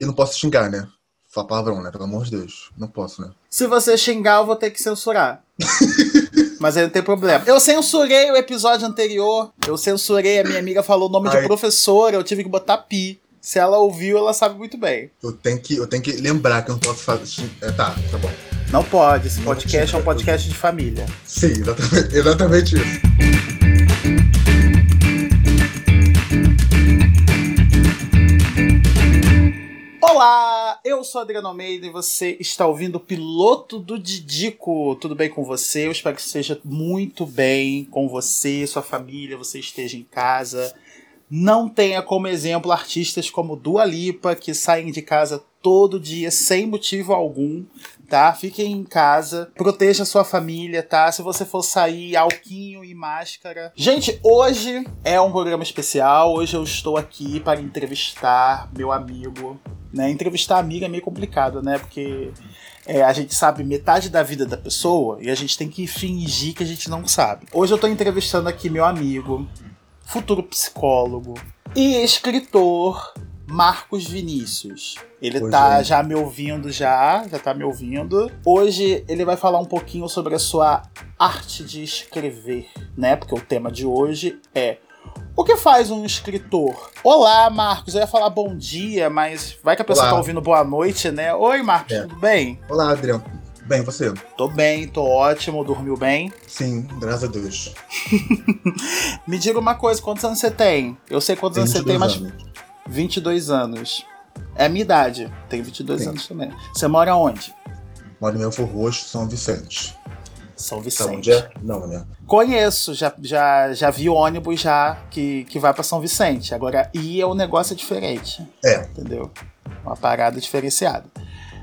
E não posso xingar, né? Falar palavrão, né? Pelo amor de Deus. Não posso, né? Se você xingar, eu vou ter que censurar. Mas aí não tem problema. Eu censurei o episódio anterior. Eu censurei, a minha amiga falou o nome Ai. de professora, eu tive que botar pi. Se ela ouviu, ela sabe muito bem. Eu tenho que, eu tenho que lembrar que eu não posso fazer. É, tá, tá bom. Não pode, esse Não podcast é um podcast de família. Sim, exatamente, exatamente isso. Olá, eu sou Adriano Almeida e você está ouvindo o piloto do Didico. Tudo bem com você? Eu espero que esteja muito bem com você, sua família, você esteja em casa. Não tenha como exemplo artistas como Dua Lipa, que saem de casa todo dia sem motivo algum, tá? Fiquem em casa, proteja sua família, tá? Se você for sair, alquinho e máscara. Gente, hoje é um programa especial. Hoje eu estou aqui para entrevistar meu amigo, né? Entrevistar amigo é meio complicado, né? Porque é, a gente sabe metade da vida da pessoa e a gente tem que fingir que a gente não sabe. Hoje eu tô entrevistando aqui meu amigo, futuro psicólogo e escritor Marcos Vinícius. Ele Pois tá é. já me ouvindo já, já tá me ouvindo. Hoje ele vai falar um pouquinho sobre a sua arte de escrever, né? Porque o tema de hoje é o que faz um escritor? Olá, Marcos. Eu ia falar bom dia, mas vai que a pessoa Olá. tá ouvindo boa noite, né? Oi, Marcos, É. tudo bem? Olá, Adriano. Bem, você? Tô bem, tô ótimo, dormiu bem. Sim, graças a Deus. Me diga uma coisa, quantos anos você tem? Eu sei quantos anos você tem, 22 mas anos. 22 anos. É a minha idade. Tenho 22 Sim. anos também. Você mora onde? Moro em Belfor Roxo, São Vicente. São Sabe Vicente. onde é? Não, né? Conheço, já, já, já vi ônibus já que, que vai pra São Vicente. Agora, ir é um negócio diferente. É. Entendeu? Uma parada diferenciada.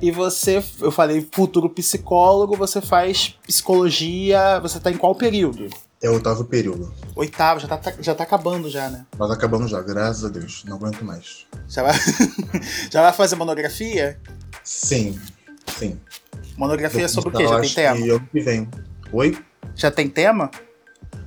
E você, eu falei futuro psicólogo, você faz psicologia, você tá em qual período? É o oitavo período. Oitavo, já tá, já tá acabando já, né? Nós acabamos já, graças a Deus. Não aguento mais. Já vai, já vai fazer monografia? Sim, sim. Monografia sobre o quê? Já eu tem tema? ano que vem. Oi? Já tem tema?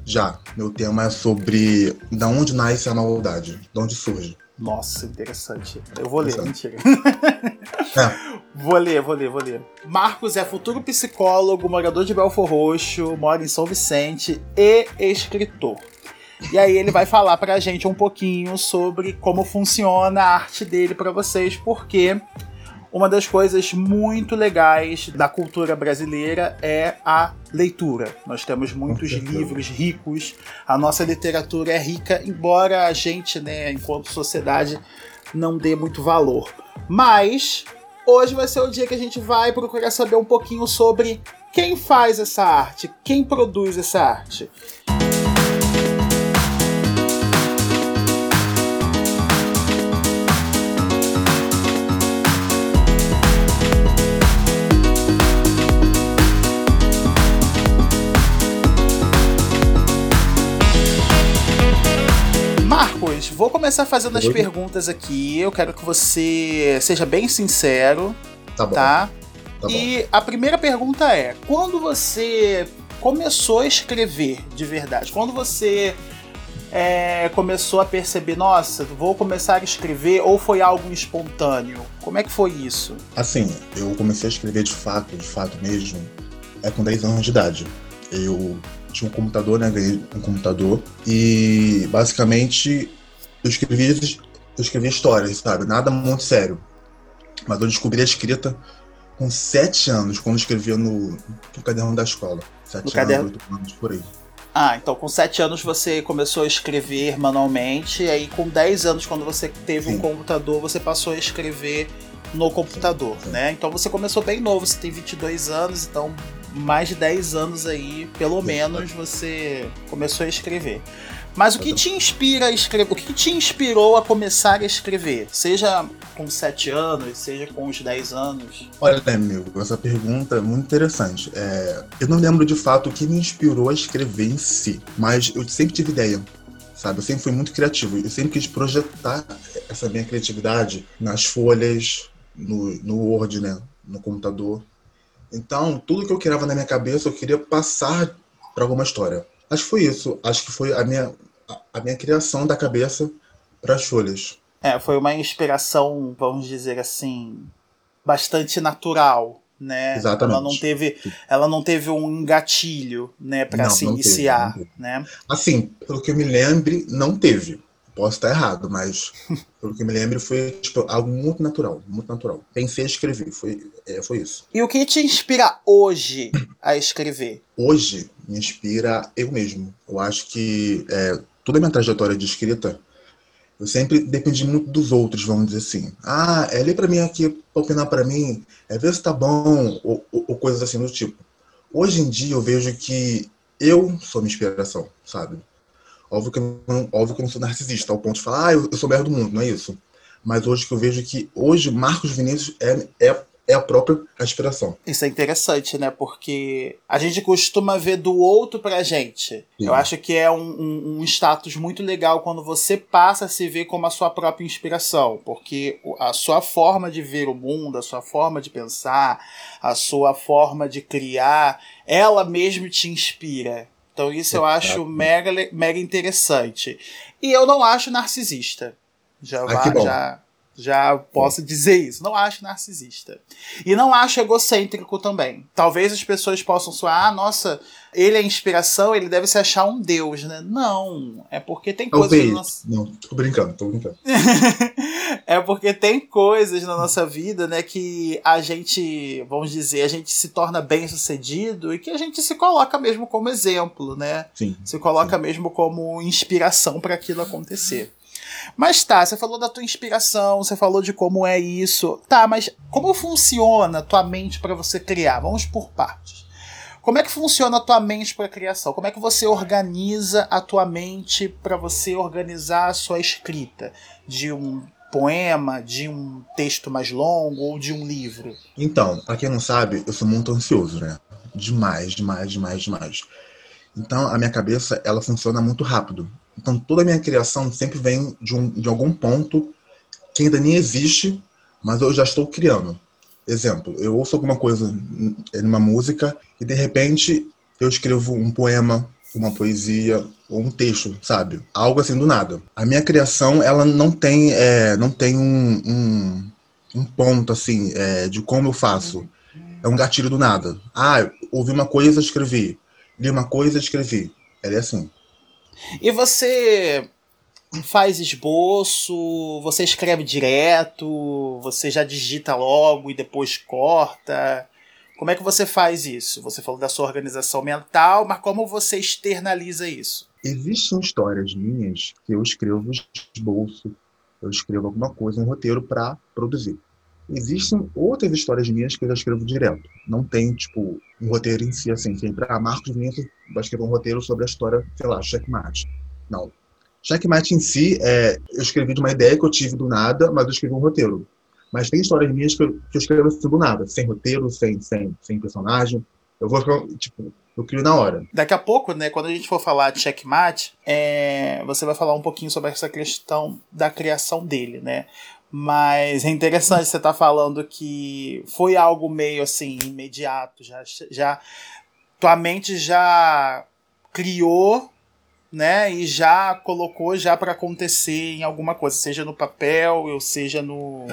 Já. Meu tema é sobre da onde nasce a maldade. De onde surge. Nossa, interessante. Eu vou ler, mentira. É. Vou ler, vou ler, vou ler. Marcos é futuro psicólogo, morador de Belfor Roxo, mora em São Vicente e escritor. E aí ele vai falar pra gente um pouquinho sobre como funciona a arte dele pra vocês, porque uma das coisas muito legais da cultura brasileira é a leitura. Nós temos muitos livros ricos, a nossa literatura é rica, embora a gente, né, enquanto sociedade, não dê muito valor. Mas hoje vai ser o dia que a gente vai procurar saber um pouquinho sobre quem faz essa arte, quem produz essa arte. Marcos, vou começar fazendo as Oi. perguntas aqui. Eu quero que você seja bem sincero, Tá bom. tá? Tá bom. E a primeira pergunta é: quando você começou a escrever de verdade? Quando você é, começou a perceber, nossa, vou começar a escrever, ou foi algo espontâneo? Como é que foi isso? Assim, eu comecei a escrever de fato, de fato mesmo, é com 10 anos de idade. Eu tinha um computador, né? Ganhei um computador. E basicamente eu escrevia, eu escrevia histórias, sabe? Nada muito sério. Mas eu descobri a escrita com 7 anos, quando escrevia no, no caderno da escola. 7 No anos, caderno? 8 anos por aí. Ah, então com 7 anos você começou a escrever manualmente, e aí com 10 anos, quando você teve um Sim. computador, você passou a escrever no computador, sim. né? Então você começou bem novo, você tem 22 anos, então mais de 10 anos aí, pelo Sim. menos, você começou a escrever. Mas o que te inspira a escrever? O que te inspirou a começar a escrever? Seja com 7 anos, seja com os 10 anos. Olha, amigo, essa pergunta é muito interessante. É, eu não lembro de fato o que me inspirou a escrever em si, mas eu sempre tive ideia, sabe? Eu sempre fui muito criativo. Eu sempre quis projetar essa minha criatividade nas folhas, no, no Word, né? No computador. Então, tudo que eu criava na minha cabeça, eu queria passar para alguma história. Acho que foi isso. Acho que foi a minha, a- minha criação da cabeça para as folhas. É, foi uma inspiração, vamos dizer assim, bastante natural, né? Exatamente. Ela não teve, ela não teve um gatilho, né, para se iniciar, teve, né? Assim, pelo que eu me lembre, não teve. Posso estar errado, mas pelo que eu me lembro foi tipo, algo muito natural, muito natural. Pensei em escrever, foi, é, foi isso. E o que te inspira hoje a escrever? Hoje me inspira eu mesmo. Eu acho que é, toda a minha trajetória de escrita eu sempre dependi muito dos outros, vamos dizer assim. Ah, é ler para mim aqui, opinar para mim, é ver se tá bom, ou, ou, ou, coisas assim do tipo. Hoje em dia eu vejo que eu sou minha inspiração, sabe? Óbvio que, eu não, óbvio que não sou narcisista, ao ponto de falar, ah, eu, eu sou melhor do mundo, não é isso. Mas hoje que eu vejo que hoje Marcos Vinícius é, é é a própria aspiração. Isso é interessante, né? Porque a gente costuma ver do outro pra gente. Sim. Eu acho que é um, um, um, status muito legal quando você passa a se ver como a sua própria inspiração. Porque a sua forma de ver o mundo, a sua forma de pensar, a sua forma de criar, ela mesmo te inspira. Então isso eu acho mega, mega interessante. E eu não acho narcisista. Já, ah, já já posso dizer isso. Não acho narcisista. E não acho egocêntrico também. Talvez as pessoas possam soar, ah, nossa, ele é inspiração, ele deve se achar um deus, né? Não. É porque tem coisas. Na nossa... Não, tô brincando, tô brincando. é porque tem coisas na nossa vida, né, que a gente, vamos dizer, a gente se torna bem sucedido e que a gente se coloca mesmo como exemplo, né? Sim. Se coloca sim. mesmo como inspiração para aquilo acontecer. Mas tá, você falou da tua inspiração, você falou de como é isso. Tá, mas como funciona a tua mente para você criar? Vamos por partes. Como é que funciona a tua mente para criação? Como é que você organiza a tua mente para você organizar a sua escrita de um poema, de um texto mais longo ou de um livro? Então, para quem não sabe, eu sou muito ansioso, né? Demais, demais, demais, demais. Então, a minha cabeça, ela funciona muito rápido. Então, toda a minha criação sempre vem de, um, de algum ponto que ainda nem existe, mas eu já estou criando. Exemplo, eu ouço alguma coisa numa música e, de repente, eu escrevo um poema, uma poesia ou um texto, sabe? Algo assim do nada. A minha criação, ela não tem, é, não tem um, um, um ponto, assim, é, de como eu faço. É um gatilho do nada. Ah, ouvi uma coisa, escrevi. Li uma coisa, escrevi. Ela é assim. E você faz esboço, você escreve direto, você já digita logo e depois corta. Como é que você faz isso? Você falou da sua organização mental, mas como você externaliza isso? Existem histórias minhas que eu escrevo esboço, eu escrevo alguma coisa, um roteiro para produzir. Existem outras histórias minhas que eu já escrevo direto. Não tem, tipo, um roteiro em si, assim, sempre, ah, Marcos Vinícius vai escrever um roteiro sobre a história, sei lá, Checkmate. Não. Checkmate em si, é, eu escrevi de uma ideia que eu tive do nada, mas eu escrevi um roteiro. Mas tem histórias minhas que eu, que eu escrevo assim do nada, sem roteiro, sem, sem, sem personagem. Eu vou, tipo, eu crio na hora. Daqui a pouco, né, quando a gente for falar de checkmate, é, você vai falar um pouquinho sobre essa questão da criação dele, né? Mas é interessante você estar tá falando que foi algo meio assim, imediato. Já, já tua mente já criou, né? E já colocou já para acontecer em alguma coisa, seja no papel ou seja no,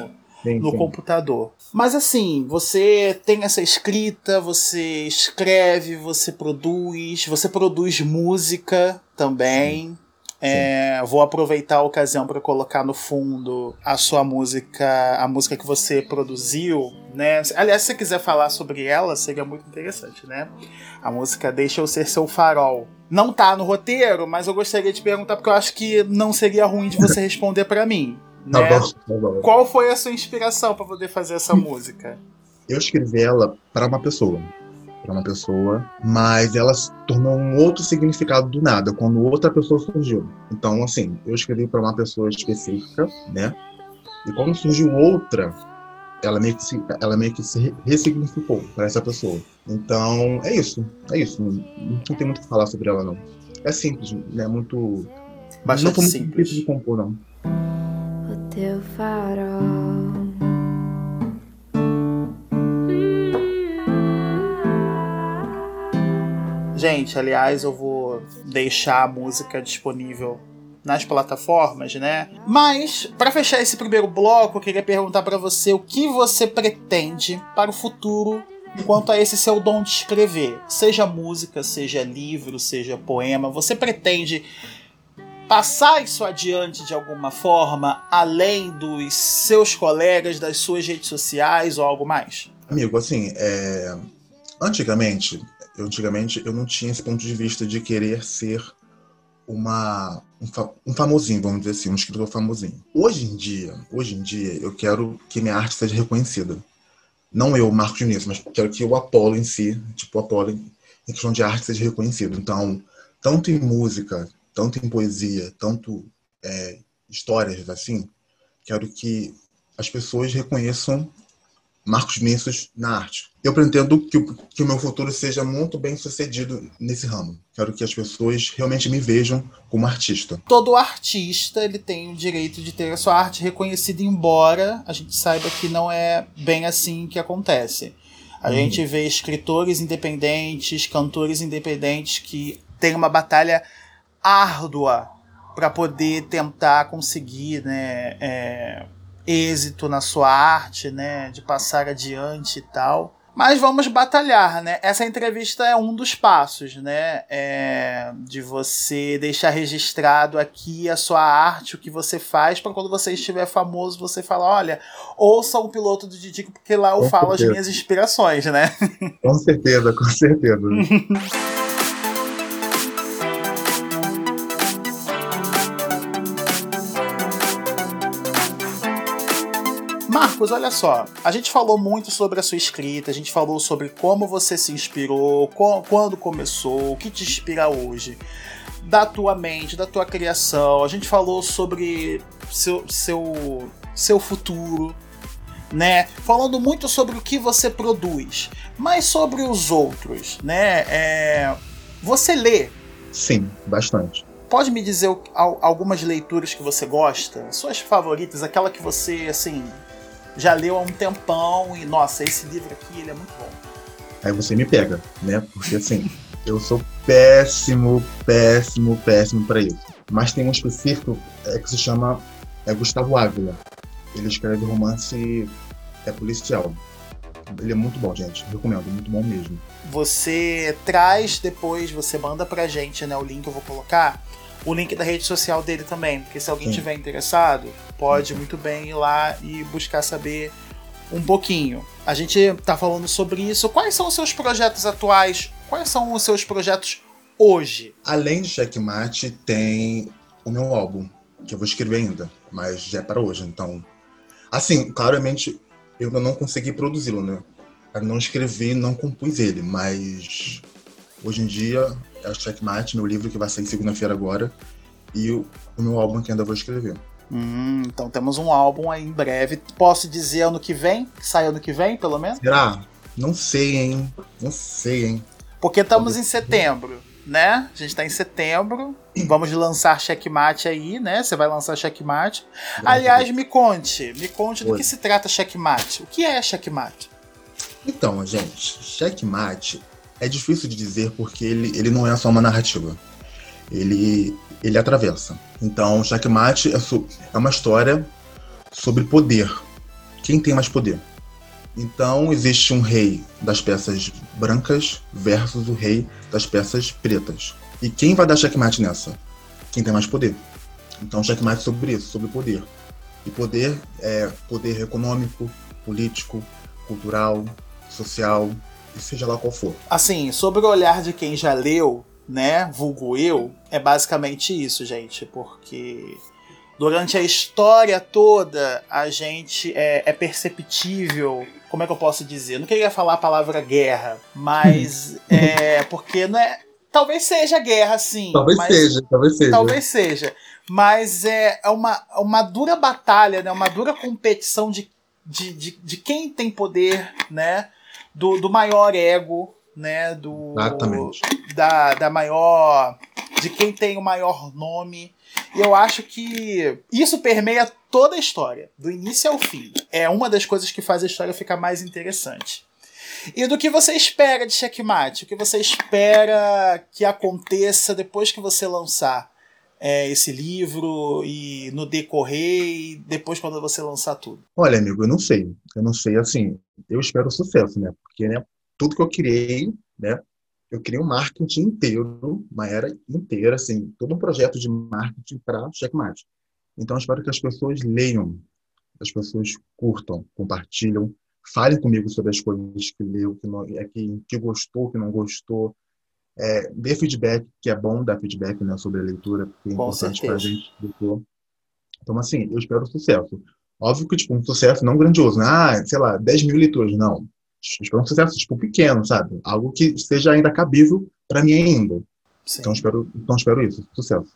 no sim. computador. Mas assim, você tem essa escrita, você escreve, você produz, você produz música também. Sim. É, vou aproveitar a ocasião para colocar no fundo a sua música, a música que você produziu, né? Aliás, se você quiser falar sobre ela, seria muito interessante, né? A música Deixa Eu Ser Seu Farol. Não tá no roteiro, mas eu gostaria de perguntar porque eu acho que não seria ruim de você responder para mim. Tá né? Tá bom, tá bom. Qual foi a sua inspiração para poder fazer essa música? Eu escrevi ela para uma pessoa para uma pessoa, mas ela se tornou um outro significado do nada, quando outra pessoa surgiu. Então, assim, eu escrevi para uma pessoa específica, né? E quando surgiu outra, ela meio que se, ela meio que se ressignificou para essa pessoa. Então, é isso. É isso. Não, não tem muito o que falar sobre ela, não. É simples, né? Muito. Bastante não foi muito simples. de compor, não. O teu farol Gente, aliás, eu vou deixar a música disponível nas plataformas, né? Mas para fechar esse primeiro bloco, eu queria perguntar para você o que você pretende para o futuro quanto a esse seu dom de escrever, seja música, seja livro, seja poema. Você pretende passar isso adiante de alguma forma, além dos seus colegas, das suas redes sociais ou algo mais? Amigo, assim, é... antigamente, eu, antigamente eu não tinha esse ponto de vista de querer ser uma, um, fa um, famosinho, vamos dizer assim, um escritor famosinho. Hoje em dia, hoje em dia, eu quero que minha arte seja reconhecida. Não eu, Marcos Vinícius, mas quero que o Apolo em si, tipo o Apolo em questão de arte, seja reconhecido. Então, tanto em música, tanto em poesia, tanto é, histórias assim, quero que as pessoas reconheçam Marcos Vinícius na arte. Eu pretendo que o, que o meu futuro seja muito bem sucedido nesse ramo. Quero que as pessoas realmente me vejam como artista. Todo artista ele tem o direito de ter a sua arte reconhecida, embora a gente saiba que não é bem assim que acontece. A hum. gente vê escritores independentes, cantores independentes que têm uma batalha árdua para poder tentar conseguir né, é, êxito na sua arte, né, de passar adiante e tal. Mas vamos batalhar, né? Essa entrevista é um dos passos, né? É de você deixar registrado aqui a sua arte, o que você faz, para quando você estiver famoso, você falar: olha, ouça o piloto do Didico, porque lá eu com falo certeza. as minhas inspirações, né? Com certeza, com certeza. Marcos, olha só. A gente falou muito sobre a sua escrita, a gente falou sobre como você se inspirou, quando começou, o que te inspira hoje, da tua mente, da tua criação. A gente falou sobre seu, seu, seu futuro, né? Falando muito sobre o que você produz, mas sobre os outros, né? É... Você lê? Sim, bastante. Pode me dizer algumas leituras que você gosta? Suas favoritas, aquela que você, assim, já leu há um tempão e, nossa, esse livro aqui ele é muito bom. Aí você me pega, né? Porque assim, eu sou péssimo, péssimo, péssimo para isso. Mas tem um específico é, que se chama é Gustavo Ávila. Ele escreve romance é policial. Ele é muito bom, gente. Recomendo, muito bom mesmo. Você traz depois, você manda pra gente, né? O link eu vou colocar o link da rede social dele também, porque se alguém estiver interessado, pode muito bem ir lá e buscar saber um pouquinho. A gente está falando sobre isso. Quais são os seus projetos atuais? Quais são os seus projetos hoje? Além de Checkmate, tem o meu álbum, que eu vou escrever ainda, mas já é para hoje. Então, assim, claramente eu não consegui produzi-lo, né? Eu não escrevi, não compus ele, mas hoje em dia é o Checkmate, meu livro que vai sair segunda-feira agora, e o, o, meu álbum que ainda vou escrever. Hum, então temos um álbum aí em breve. Posso dizer ano que vem? Que sai ano que vem, pelo menos? Será? Não sei, hein? Não sei, hein? Porque estamos em setembro, né? A gente tá em setembro. Vamos lançar Checkmate aí, né? Você vai lançar Checkmate. Aliás, me conte, me conte do que se trata Checkmate. O que é Checkmate? Então, gente, Checkmate é difícil de dizer porque ele, ele não é só uma narrativa. Ele, ele atravessa. Então, Checkmate é, é uma história sobre poder. Quem tem mais poder? Então, existe um rei das peças brancas versus o rei das peças pretas. E quem vai dar checkmate nessa? Quem tem mais poder. Então, checkmate é sobre isso, sobre poder. E poder é poder econômico, político, cultural, social, seja lá qual for. Assim, sobre o olhar de quem já leu, né, vulgo eu, é basicamente isso, gente, porque durante a história toda a gente é, é perceptível como é que eu posso dizer? Eu não queria falar a palavra guerra, mas é porque não é. Talvez seja guerra, sim. Talvez seja, talvez seja. Talvez seja. Mas é, é uma, uma dura batalha, né? uma dura competição de, de, de, de quem tem poder, né? Do, do maior ego, né? Do, Exatamente. Da, da maior. De quem tem o maior nome. E eu acho que isso permeia toda a história, do início ao fim. É uma das coisas que faz a história ficar mais interessante. E do que você espera de Checkmate? O que você espera que aconteça depois que você lançar? É, esse livro e no decorrer e depois quando você lançar tudo? Olha, amigo, eu não sei. Eu não sei, assim, eu espero sucesso, né? Porque, né, tudo que eu criei, né, eu criei um marketing inteiro, uma era inteira, assim, todo um projeto de marketing para Checkmate. Então, eu espero que as pessoas leiam, as pessoas curtam, compartilham, falem comigo sobre as coisas que leu, que, não, é, que, que gostou, que não gostou, é, dê feedback, que é bom dar feedback né, sobre a leitura, porque é importante para a gente. Então, assim, eu espero sucesso. Óbvio que, tipo, um sucesso não grandioso, né? Ah, sei lá, 10 mil leitores. Não. Eu espero um sucesso, tipo, pequeno, sabe? Algo que seja ainda cabível para mim ainda. Sim. Então, espero, então, espero isso. Sucesso.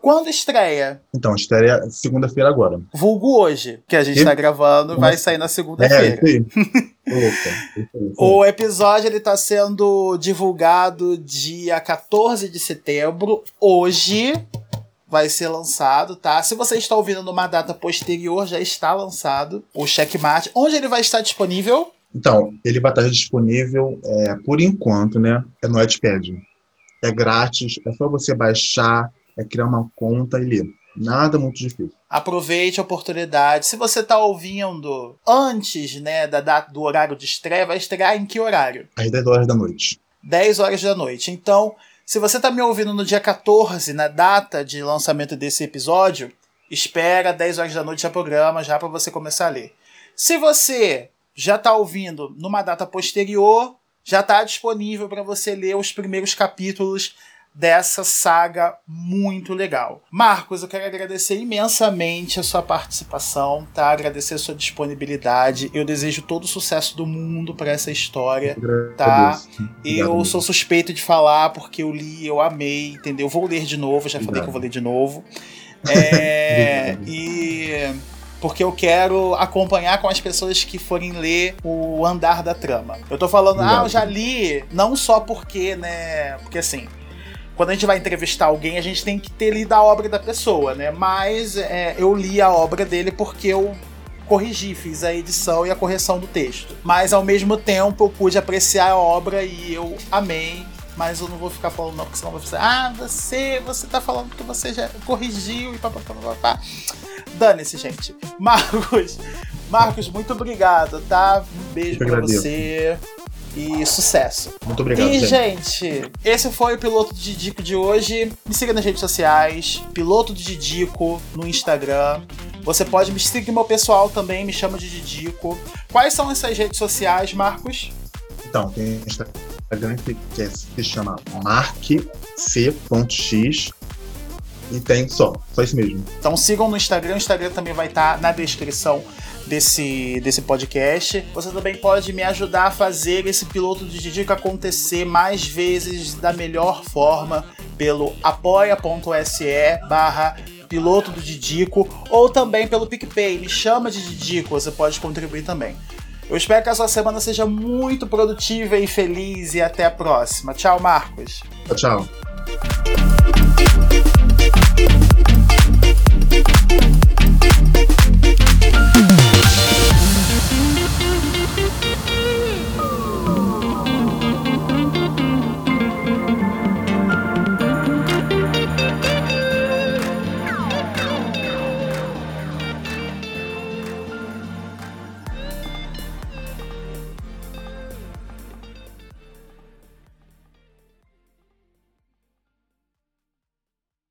Quando estreia? Então, estreia segunda-feira agora. Vulgo hoje, que a gente está gravando, vai sair na segunda-feira. É, isso aí. o episódio ele tá sendo divulgado dia 14 de setembro. Hoje vai ser lançado, tá? Se você está ouvindo numa data posterior, já está lançado o Checkmate. Onde ele vai estar disponível? Então, ele vai estar disponível, é, por enquanto, né? É no Edpad. É grátis, é só você baixar é criar uma conta e ler. Nada muito difícil. Aproveite a oportunidade. Se você está ouvindo antes né, da data, do horário de estreia, vai estrear em que horário? Às 10 horas da noite. 10 horas da noite. Então, se você está me ouvindo no dia 14, na data de lançamento desse episódio, espera 10 horas da noite a programa já para você começar a ler. Se você já está ouvindo numa data posterior, já está disponível para você ler os primeiros capítulos dessa saga muito legal. Marcos, eu quero agradecer imensamente a sua participação, tá? Agradecer a sua disponibilidade. Eu desejo todo o sucesso do mundo para essa história, tá? Eu sou suspeito de falar porque eu li, eu amei, entendeu? Vou ler de novo, já falei que eu vou ler de novo. É, e porque eu quero acompanhar com as pessoas que forem ler o andar da trama. Eu tô falando, ah, eu já li, não só porque, né? Porque assim, quando a gente vai entrevistar alguém, a gente tem que ter lido a obra da pessoa, né? Mas é, eu li a obra dele porque eu corrigi, fiz a edição e a correção do texto. Mas ao mesmo tempo eu pude apreciar a obra e eu amei. Mas eu não vou ficar falando não, porque senão vai dizer, ah, você, você tá falando que você já corrigiu e papapá. Dane-se, gente. Marcos, Marcos, muito obrigado, tá? Um beijo pra você e sucesso. Muito obrigado. E, gente, esse foi o Piloto do Didico de hoje. Me siga nas redes sociais, Piloto do Didico no Instagram. Você pode me seguir meu pessoal também, me chama de Didico. Quais são essas redes sociais, Marcos? Então, tem Instagram que, que, é, se chama markc.x e tem só, só isso mesmo. Então sigam no Instagram, o Instagram também vai estar tá na descrição desse, desse podcast. Você também pode me ajudar a fazer esse piloto de Didico acontecer mais vezes da melhor forma pelo apoia.se barra piloto do Didico ou também pelo PicPay. Me chama de Didico, você pode contribuir também. Eu espero que a sua semana seja muito produtiva e feliz e até a próxima. Tchau, Marcos. Tchau, tchau. Thank you.